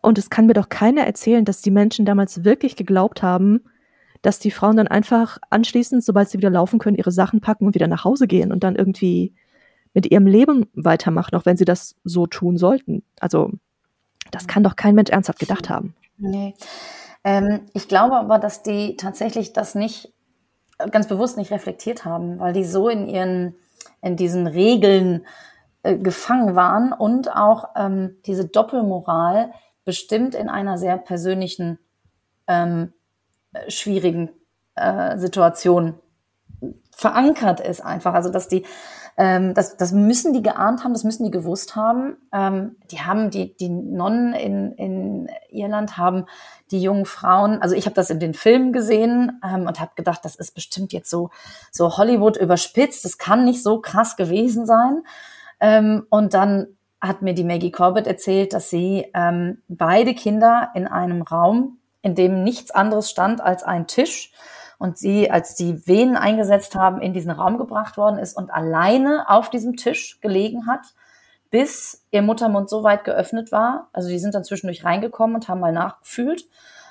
Und es kann mir doch keiner erzählen, dass die Menschen damals wirklich geglaubt haben, dass die Frauen dann einfach anschließend, sobald sie wieder laufen können, ihre Sachen packen und wieder nach Hause gehen und dann irgendwie mit ihrem Leben weitermachen, auch wenn sie das so tun sollten. Also, das kann doch kein Mensch ernsthaft gedacht haben. Nee. Ähm, ich glaube aber, dass die tatsächlich das nicht ganz bewusst nicht reflektiert haben, weil die so in ihren, in diesen Regeln äh, gefangen waren und auch ähm, diese Doppelmoral bestimmt in einer sehr persönlichen, ähm, schwierigen äh, Situation verankert ist einfach. Also dass die ähm, das, das müssen die geahnt haben, das müssen die gewusst haben. Ähm, die haben, die, die Nonnen in, in Irland haben die jungen Frauen, also ich habe das in den Filmen gesehen ähm, und habe gedacht, das ist bestimmt jetzt so, so Hollywood überspitzt, das kann nicht so krass gewesen sein. Ähm, und dann hat mir die Maggie Corbett erzählt, dass sie ähm, beide Kinder in einem Raum in dem nichts anderes stand als ein Tisch und sie, als die Venen eingesetzt haben, in diesen Raum gebracht worden ist und alleine auf diesem Tisch gelegen hat, bis ihr Muttermund so weit geöffnet war. Also die sind dann zwischendurch reingekommen und haben mal nachgefühlt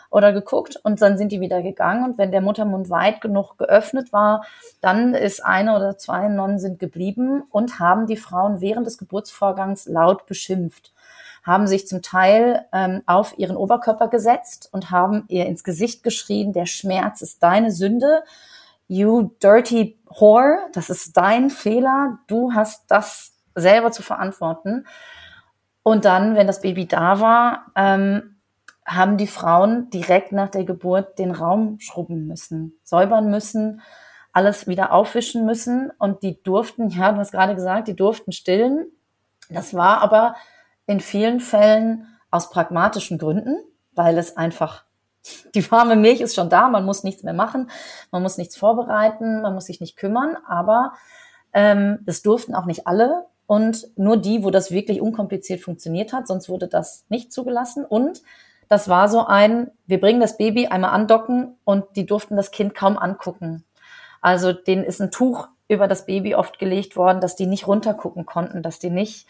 oder geguckt und dann sind die wieder gegangen. Und wenn der Muttermund weit genug geöffnet war, dann ist eine oder zwei Nonnen sind geblieben und haben die Frauen während des Geburtsvorgangs laut beschimpft haben sich zum Teil ähm, auf ihren Oberkörper gesetzt und haben ihr ins Gesicht geschrien, der Schmerz ist deine Sünde, you dirty whore, das ist dein Fehler, du hast das selber zu verantworten. Und dann, wenn das Baby da war, ähm, haben die Frauen direkt nach der Geburt den Raum schrubben müssen, säubern müssen, alles wieder aufwischen müssen und die durften, ja, du hast gerade gesagt, die durften stillen. Das war aber in vielen Fällen aus pragmatischen Gründen, weil es einfach, [laughs] die warme Milch ist schon da, man muss nichts mehr machen, man muss nichts vorbereiten, man muss sich nicht kümmern, aber ähm, das durften auch nicht alle und nur die, wo das wirklich unkompliziert funktioniert hat, sonst wurde das nicht zugelassen und das war so ein, wir bringen das Baby einmal andocken und die durften das Kind kaum angucken. Also denen ist ein Tuch über das Baby oft gelegt worden, dass die nicht runtergucken konnten, dass die nicht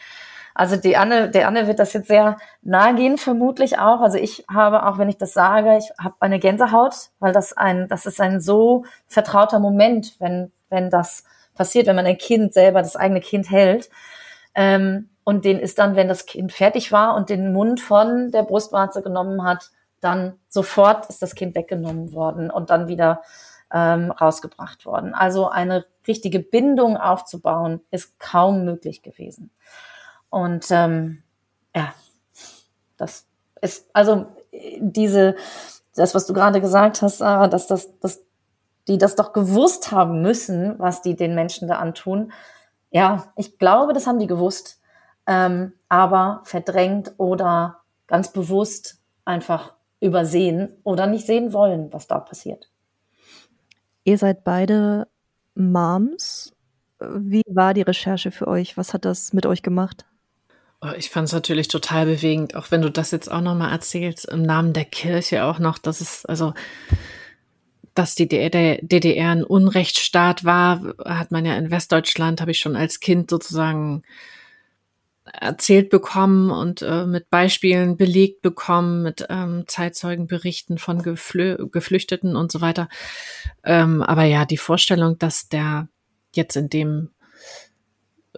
also die Anne, der Anne wird das jetzt sehr nahe gehen, vermutlich auch. Also ich habe, auch wenn ich das sage, ich habe eine Gänsehaut, weil das ein, das ist ein so vertrauter Moment, wenn, wenn das passiert, wenn man ein Kind selber, das eigene Kind hält. Ähm, und den ist dann, wenn das Kind fertig war und den Mund von der Brustwarze genommen hat, dann sofort ist das Kind weggenommen worden und dann wieder ähm, rausgebracht worden. Also eine richtige Bindung aufzubauen, ist kaum möglich gewesen. Und ähm, ja, das ist also diese, das, was du gerade gesagt hast, Sarah, dass das, dass die das doch gewusst haben müssen, was die den Menschen da antun. Ja, ich glaube, das haben die gewusst, ähm, aber verdrängt oder ganz bewusst einfach übersehen oder nicht sehen wollen, was da passiert. Ihr seid beide Moms. Wie war die Recherche für euch? Was hat das mit euch gemacht? Oh, ich fand es natürlich total bewegend, auch wenn du das jetzt auch nochmal erzählst, im Namen der Kirche auch noch, dass es, also, dass die DDR ein Unrechtsstaat war, hat man ja in Westdeutschland, habe ich schon als Kind sozusagen erzählt bekommen und äh, mit Beispielen belegt bekommen, mit ähm, Zeitzeugenberichten von Geflü Geflüchteten und so weiter. Ähm, aber ja, die Vorstellung, dass der jetzt in dem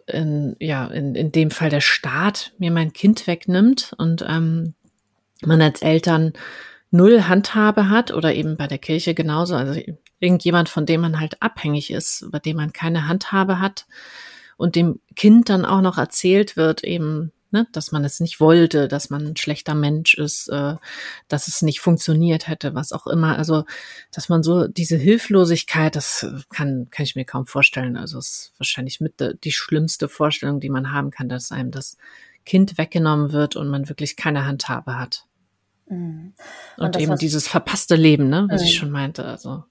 in, ja, in, in dem Fall der Staat mir mein Kind wegnimmt und ähm, man als Eltern null Handhabe hat oder eben bei der Kirche genauso, also irgendjemand, von dem man halt abhängig ist, bei dem man keine Handhabe hat und dem Kind dann auch noch erzählt wird, eben, ne, dass man es nicht wollte, dass man ein schlechter Mensch ist, äh, dass es nicht funktioniert hätte, was auch immer. Also, dass man so diese Hilflosigkeit, das kann, kann ich mir kaum vorstellen. Also, es ist wahrscheinlich mit die schlimmste Vorstellung, die man haben kann, dass einem das Kind weggenommen wird und man wirklich keine Handhabe hat. Mhm. Und, und eben dieses verpasste Leben, ne, was mhm. ich schon meinte. Also.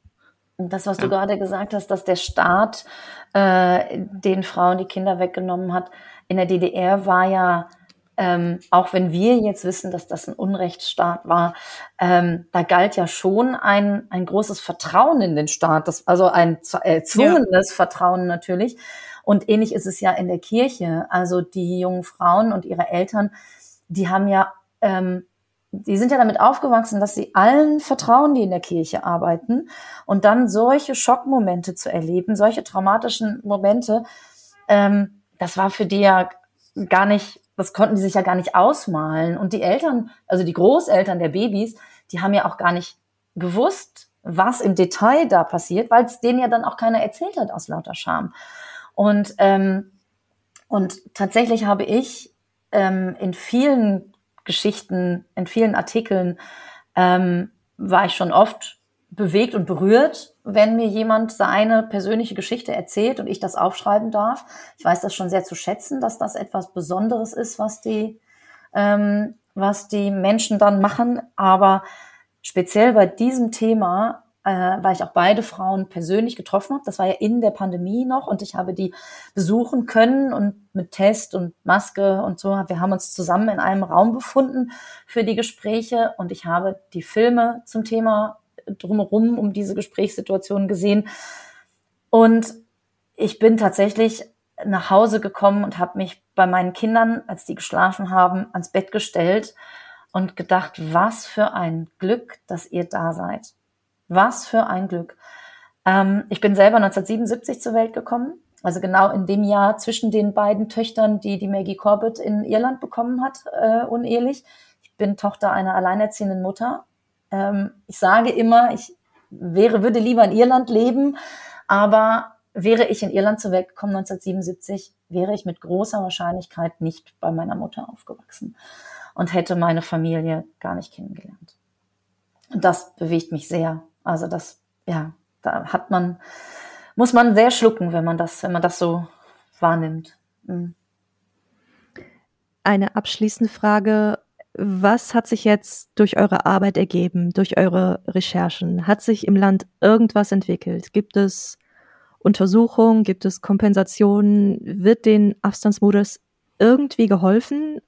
Das, was ja. du gerade gesagt hast, dass der Staat äh, den Frauen die Kinder weggenommen hat, in der DDR war ja, ähm, auch wenn wir jetzt wissen, dass das ein Unrechtsstaat war, ähm, da galt ja schon ein, ein großes Vertrauen in den Staat, das, also ein erzwungenes ja. Vertrauen natürlich. Und ähnlich ist es ja in der Kirche. Also die jungen Frauen und ihre Eltern, die haben ja, ähm, die sind ja damit aufgewachsen, dass sie allen vertrauen, die in der Kirche arbeiten. Und dann solche Schockmomente zu erleben, solche traumatischen Momente, ähm, das war für die ja gar nicht, das konnten die sich ja gar nicht ausmalen. Und die Eltern, also die Großeltern der Babys, die haben ja auch gar nicht gewusst, was im Detail da passiert, weil es denen ja dann auch keiner erzählt hat aus lauter Scham. Und, ähm, und tatsächlich habe ich ähm, in vielen Geschichten, in vielen Artikeln, ähm, war ich schon oft bewegt und berührt, wenn mir jemand seine persönliche Geschichte erzählt und ich das aufschreiben darf. Ich weiß das schon sehr zu schätzen, dass das etwas Besonderes ist, was die, ähm, was die Menschen dann machen. Aber speziell bei diesem Thema äh, weil ich auch beide Frauen persönlich getroffen habe. Das war ja in der Pandemie noch und ich habe die besuchen können und mit Test und Maske und so. Wir haben uns zusammen in einem Raum befunden für die Gespräche und ich habe die Filme zum Thema drumherum um diese Gesprächssituation gesehen. Und ich bin tatsächlich nach Hause gekommen und habe mich bei meinen Kindern, als die geschlafen haben, ans Bett gestellt und gedacht, was für ein Glück, dass ihr da seid. Was für ein Glück. Ähm, ich bin selber 1977 zur Welt gekommen, also genau in dem Jahr zwischen den beiden Töchtern, die die Maggie Corbett in Irland bekommen hat, äh, unehelich. Ich bin Tochter einer alleinerziehenden Mutter. Ähm, ich sage immer, ich wäre, würde lieber in Irland leben, aber wäre ich in Irland zur Welt gekommen 1977, wäre ich mit großer Wahrscheinlichkeit nicht bei meiner Mutter aufgewachsen und hätte meine Familie gar nicht kennengelernt. Und das bewegt mich sehr. Also das, ja, da hat man, muss man sehr schlucken, wenn man das, wenn man das so wahrnimmt. Mhm. Eine abschließende Frage. Was hat sich jetzt durch eure Arbeit ergeben, durch eure Recherchen? Hat sich im Land irgendwas entwickelt? Gibt es Untersuchungen? Gibt es Kompensationen? Wird den Abstandsmodus irgendwie geholfen?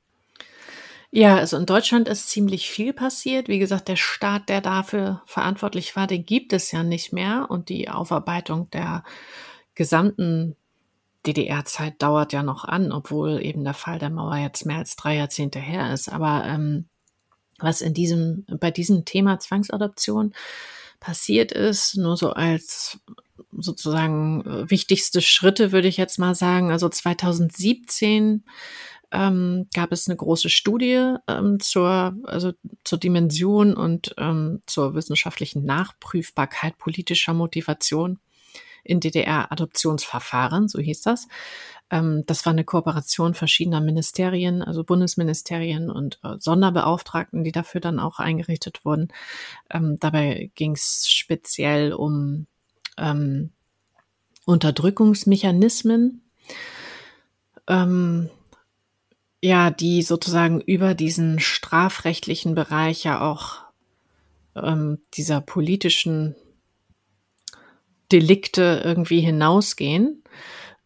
Ja, also in Deutschland ist ziemlich viel passiert. Wie gesagt, der Staat, der dafür verantwortlich war, den gibt es ja nicht mehr. Und die Aufarbeitung der gesamten DDR-Zeit dauert ja noch an, obwohl eben der Fall der Mauer jetzt mehr als drei Jahrzehnte her ist. Aber ähm, was in diesem, bei diesem Thema Zwangsadoption passiert ist, nur so als sozusagen äh, wichtigste Schritte würde ich jetzt mal sagen. Also 2017 ähm, gab es eine große Studie ähm, zur, also zur Dimension und ähm, zur wissenschaftlichen Nachprüfbarkeit politischer Motivation in DDR-Adoptionsverfahren, so hieß das. Ähm, das war eine Kooperation verschiedener Ministerien, also Bundesministerien und äh, Sonderbeauftragten, die dafür dann auch eingerichtet wurden. Ähm, dabei ging es speziell um ähm, Unterdrückungsmechanismen. Ja, die sozusagen über diesen strafrechtlichen Bereich ja auch ähm, dieser politischen Delikte irgendwie hinausgehen.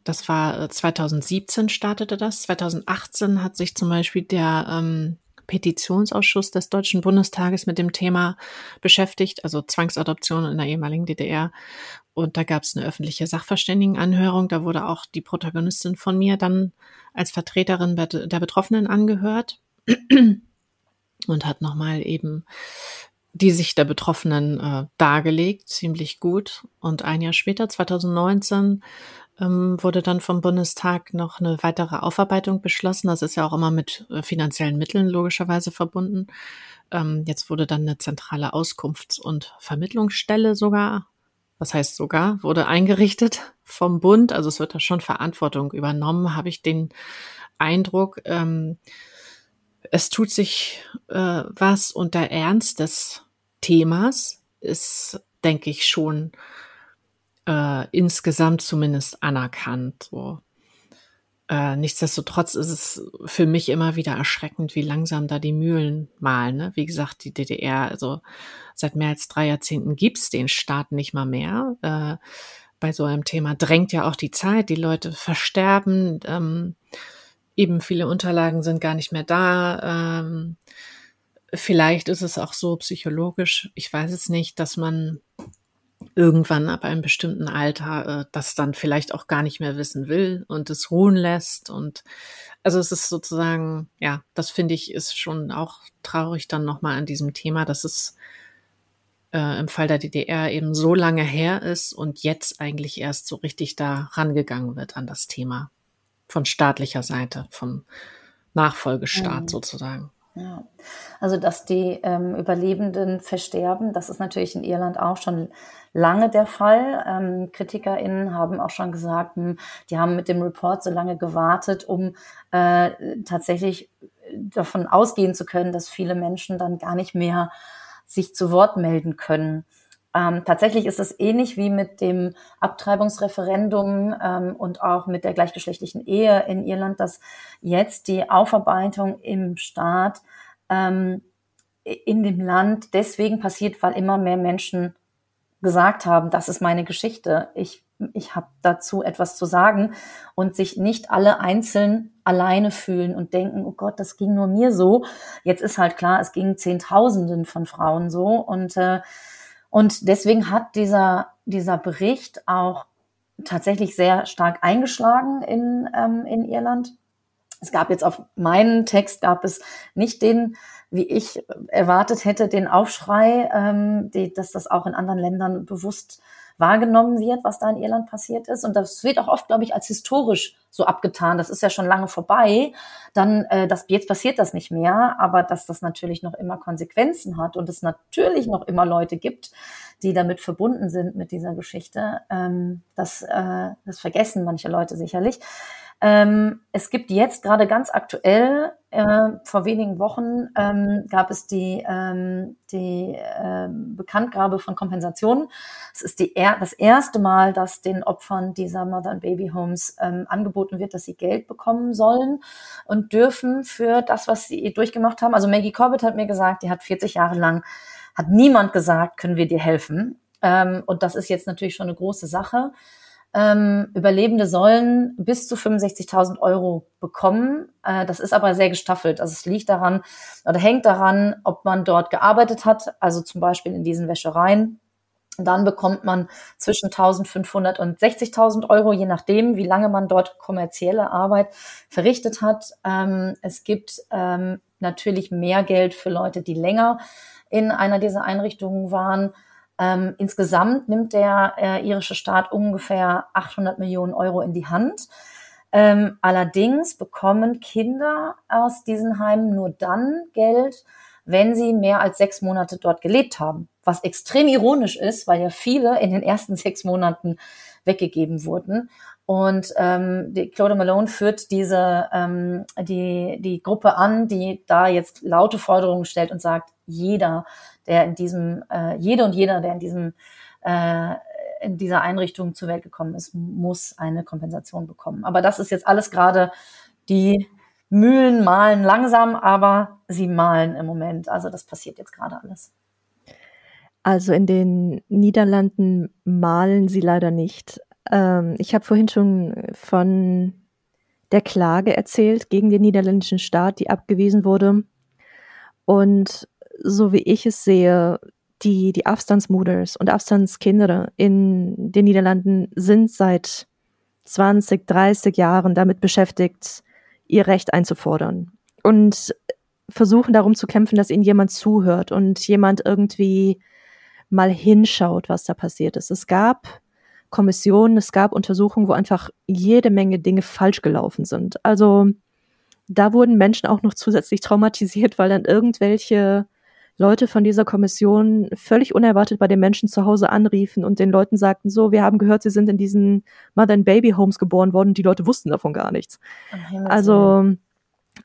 Das war 2017 äh, startete das. 2018 hat sich zum Beispiel der ähm, Petitionsausschuss des Deutschen Bundestages mit dem Thema beschäftigt, also Zwangsadoption in der ehemaligen DDR. Und da gab es eine öffentliche Sachverständigenanhörung. Da wurde auch die Protagonistin von mir dann als Vertreterin der Betroffenen angehört [clears throat] und hat nochmal eben die Sicht der Betroffenen äh, dargelegt, ziemlich gut. Und ein Jahr später, 2019, ähm, wurde dann vom Bundestag noch eine weitere Aufarbeitung beschlossen. Das ist ja auch immer mit äh, finanziellen Mitteln logischerweise verbunden. Ähm, jetzt wurde dann eine zentrale Auskunfts- und Vermittlungsstelle sogar, was heißt sogar, wurde eingerichtet vom Bund. Also es wird da schon Verantwortung übernommen, habe ich den Eindruck. Ähm, es tut sich äh, was und der Ernst des Themas ist, denke ich, schon äh, insgesamt zumindest anerkannt. So. Äh, nichtsdestotrotz ist es für mich immer wieder erschreckend, wie langsam da die Mühlen malen. Ne? Wie gesagt, die DDR, also seit mehr als drei Jahrzehnten gibt's den Staat nicht mal mehr. Äh, bei so einem Thema drängt ja auch die Zeit, die Leute versterben, ähm, eben viele Unterlagen sind gar nicht mehr da. Ähm, vielleicht ist es auch so psychologisch, ich weiß es nicht, dass man irgendwann ab einem bestimmten Alter äh, das dann vielleicht auch gar nicht mehr wissen will und es ruhen lässt. Und also es ist sozusagen, ja, das finde ich ist schon auch traurig dann nochmal an diesem Thema, dass es äh, im Fall der DDR eben so lange her ist und jetzt eigentlich erst so richtig da rangegangen wird an das Thema von staatlicher Seite, vom Nachfolgestaat mhm. sozusagen. Ja, also dass die ähm, Überlebenden versterben, das ist natürlich in Irland auch schon lange der Fall. Ähm, KritikerInnen haben auch schon gesagt, hm, die haben mit dem Report so lange gewartet, um äh, tatsächlich davon ausgehen zu können, dass viele Menschen dann gar nicht mehr sich zu Wort melden können. Ähm, tatsächlich ist es ähnlich wie mit dem Abtreibungsreferendum ähm, und auch mit der gleichgeschlechtlichen Ehe in Irland, dass jetzt die Aufarbeitung im Staat ähm, in dem Land deswegen passiert, weil immer mehr Menschen gesagt haben, das ist meine Geschichte, ich, ich habe dazu etwas zu sagen und sich nicht alle einzeln alleine fühlen und denken, oh Gott, das ging nur mir so. Jetzt ist halt klar, es ging Zehntausenden von Frauen so und, äh, und deswegen hat dieser, dieser Bericht auch tatsächlich sehr stark eingeschlagen in, ähm, in Irland. Es gab jetzt auf meinen Text gab es nicht den, wie ich erwartet hätte, den Aufschrei, ähm, die, dass das auch in anderen Ländern bewusst wahrgenommen wird, was da in Irland passiert ist. Und das wird auch oft, glaube ich, als historisch so abgetan. Das ist ja schon lange vorbei. Dann, äh, das, jetzt passiert das nicht mehr, aber dass das natürlich noch immer Konsequenzen hat und es natürlich noch immer Leute gibt, die damit verbunden sind mit dieser Geschichte, ähm, das, äh, das vergessen manche Leute sicherlich. Ähm, es gibt jetzt gerade ganz aktuell, äh, vor wenigen Wochen ähm, gab es die, ähm, die äh, Bekanntgabe von Kompensationen. Es ist die er das erste Mal, dass den Opfern dieser Mother and Baby Homes ähm, angeboten wird, dass sie Geld bekommen sollen und dürfen für das, was sie durchgemacht haben. Also Maggie Corbett hat mir gesagt, die hat 40 Jahre lang, hat niemand gesagt, können wir dir helfen. Ähm, und das ist jetzt natürlich schon eine große Sache. Ähm, Überlebende sollen bis zu 65.000 Euro bekommen. Äh, das ist aber sehr gestaffelt. Also es liegt daran oder hängt daran, ob man dort gearbeitet hat, also zum Beispiel in diesen Wäschereien. Dann bekommt man zwischen 1.500 und 60.000 Euro, je nachdem, wie lange man dort kommerzielle Arbeit verrichtet hat. Ähm, es gibt ähm, natürlich mehr Geld für Leute, die länger in einer dieser Einrichtungen waren. Ähm, insgesamt nimmt der äh, irische Staat ungefähr 800 Millionen Euro in die Hand. Ähm, allerdings bekommen Kinder aus diesen Heimen nur dann Geld, wenn sie mehr als sechs Monate dort gelebt haben. Was extrem ironisch ist, weil ja viele in den ersten [laughs] sechs Monaten weggegeben wurden. Und ähm, die Claude Malone führt diese ähm, die die Gruppe an, die da jetzt laute Forderungen stellt und sagt, jeder, der in diesem, äh, jede und jeder, der in diesem äh, in dieser Einrichtung zur Welt gekommen ist, muss eine Kompensation bekommen. Aber das ist jetzt alles gerade die Mühlen malen langsam, aber sie malen im Moment. Also das passiert jetzt gerade alles. Also in den Niederlanden malen sie leider nicht. Ähm, ich habe vorhin schon von der Klage erzählt gegen den niederländischen Staat, die abgewiesen wurde. Und so wie ich es sehe, die, die Afstandsmoeders und Afstandskinder in den Niederlanden sind seit 20, 30 Jahren damit beschäftigt, ihr Recht einzufordern und versuchen darum zu kämpfen, dass ihnen jemand zuhört und jemand irgendwie mal hinschaut, was da passiert ist. Es gab Kommissionen, es gab Untersuchungen, wo einfach jede Menge Dinge falsch gelaufen sind. Also da wurden Menschen auch noch zusätzlich traumatisiert, weil dann irgendwelche Leute von dieser Kommission völlig unerwartet bei den Menschen zu Hause anriefen und den Leuten sagten, so, wir haben gehört, sie sind in diesen Mother and Baby Homes geboren worden und die Leute wussten davon gar nichts. Also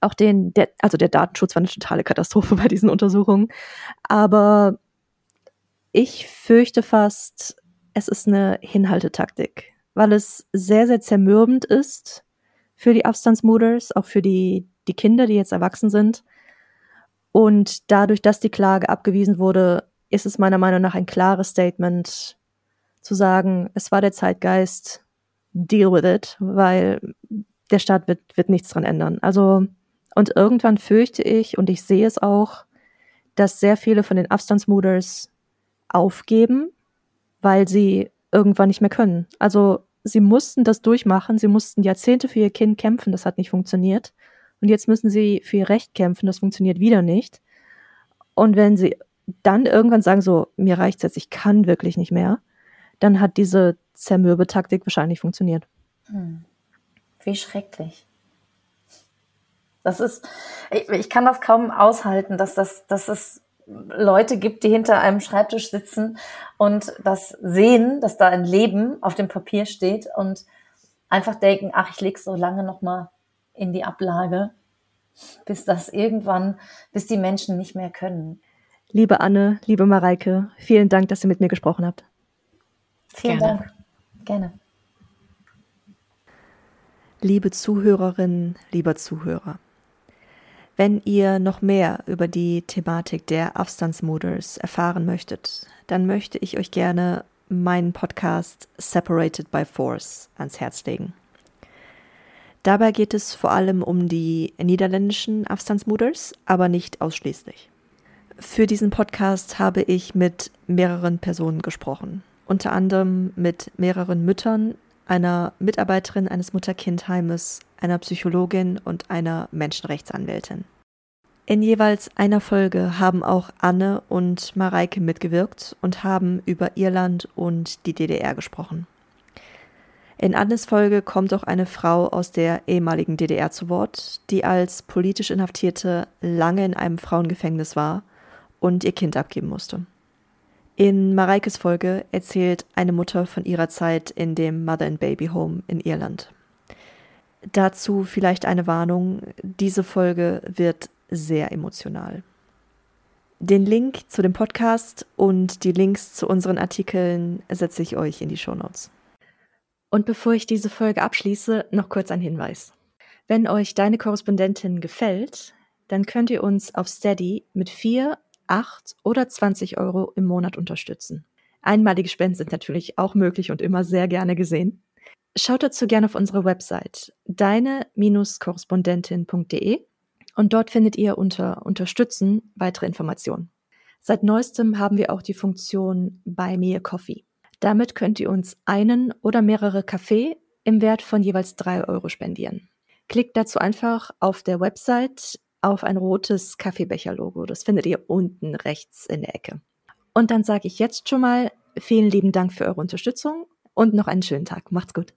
auch den, der, also der Datenschutz war eine totale Katastrophe [laughs] bei diesen Untersuchungen. Aber ich fürchte fast, es ist eine Hinhaltetaktik, weil es sehr, sehr zermürbend ist für die Abstandsmoders, auch für die, die Kinder, die jetzt erwachsen sind. Und dadurch, dass die Klage abgewiesen wurde, ist es meiner Meinung nach ein klares Statement zu sagen, es war der Zeitgeist, deal with it, weil der Staat wird, wird nichts dran ändern. Also, und irgendwann fürchte ich, und ich sehe es auch, dass sehr viele von den Abstandsmoders aufgeben, weil sie irgendwann nicht mehr können. Also sie mussten das durchmachen, sie mussten Jahrzehnte für ihr Kind kämpfen, das hat nicht funktioniert. Und jetzt müssen sie für ihr Recht kämpfen, das funktioniert wieder nicht. Und wenn sie dann irgendwann sagen, so, mir reicht's jetzt, ich kann wirklich nicht mehr, dann hat diese Zermürbetaktik wahrscheinlich funktioniert. Hm. Wie schrecklich. Das ist, ich, ich, kann das kaum aushalten, dass das, dass es Leute gibt, die hinter einem Schreibtisch sitzen und das sehen, dass da ein Leben auf dem Papier steht und einfach denken, ach, ich leg's so lange noch mal in die Ablage, bis das irgendwann, bis die Menschen nicht mehr können. Liebe Anne, liebe Mareike, vielen Dank, dass ihr mit mir gesprochen habt. Vielen Gerne. Dank. Gerne. Liebe Zuhörerinnen, lieber Zuhörer. Wenn ihr noch mehr über die Thematik der Afstandsmoders erfahren möchtet, dann möchte ich euch gerne meinen Podcast Separated by Force ans Herz legen. Dabei geht es vor allem um die niederländischen Afstandsmoders, aber nicht ausschließlich. Für diesen Podcast habe ich mit mehreren Personen gesprochen, unter anderem mit mehreren Müttern, einer Mitarbeiterin eines Mutter-Kind-Heimes, einer Psychologin und einer Menschenrechtsanwältin. In jeweils einer Folge haben auch Anne und Mareike mitgewirkt und haben über Irland und die DDR gesprochen. In Annes Folge kommt auch eine Frau aus der ehemaligen DDR zu Wort, die als politisch Inhaftierte lange in einem Frauengefängnis war und ihr Kind abgeben musste. In Mareikes Folge erzählt eine Mutter von ihrer Zeit in dem Mother and Baby Home in Irland. Dazu vielleicht eine Warnung, diese Folge wird sehr emotional. Den Link zu dem Podcast und die Links zu unseren Artikeln setze ich euch in die Shownotes. Und bevor ich diese Folge abschließe, noch kurz ein Hinweis. Wenn euch deine Korrespondentin gefällt, dann könnt ihr uns auf Steady mit 4, 8 oder 20 Euro im Monat unterstützen. Einmalige Spenden sind natürlich auch möglich und immer sehr gerne gesehen. Schaut dazu gerne auf unsere Website deine-korrespondentin.de und dort findet ihr unter Unterstützen weitere Informationen. Seit neuestem haben wir auch die Funktion Buy Me a Coffee. Damit könnt ihr uns einen oder mehrere Kaffee im Wert von jeweils drei Euro spendieren. Klickt dazu einfach auf der Website auf ein rotes Kaffeebecher-Logo. Das findet ihr unten rechts in der Ecke. Und dann sage ich jetzt schon mal vielen lieben Dank für eure Unterstützung und noch einen schönen Tag. Macht's gut.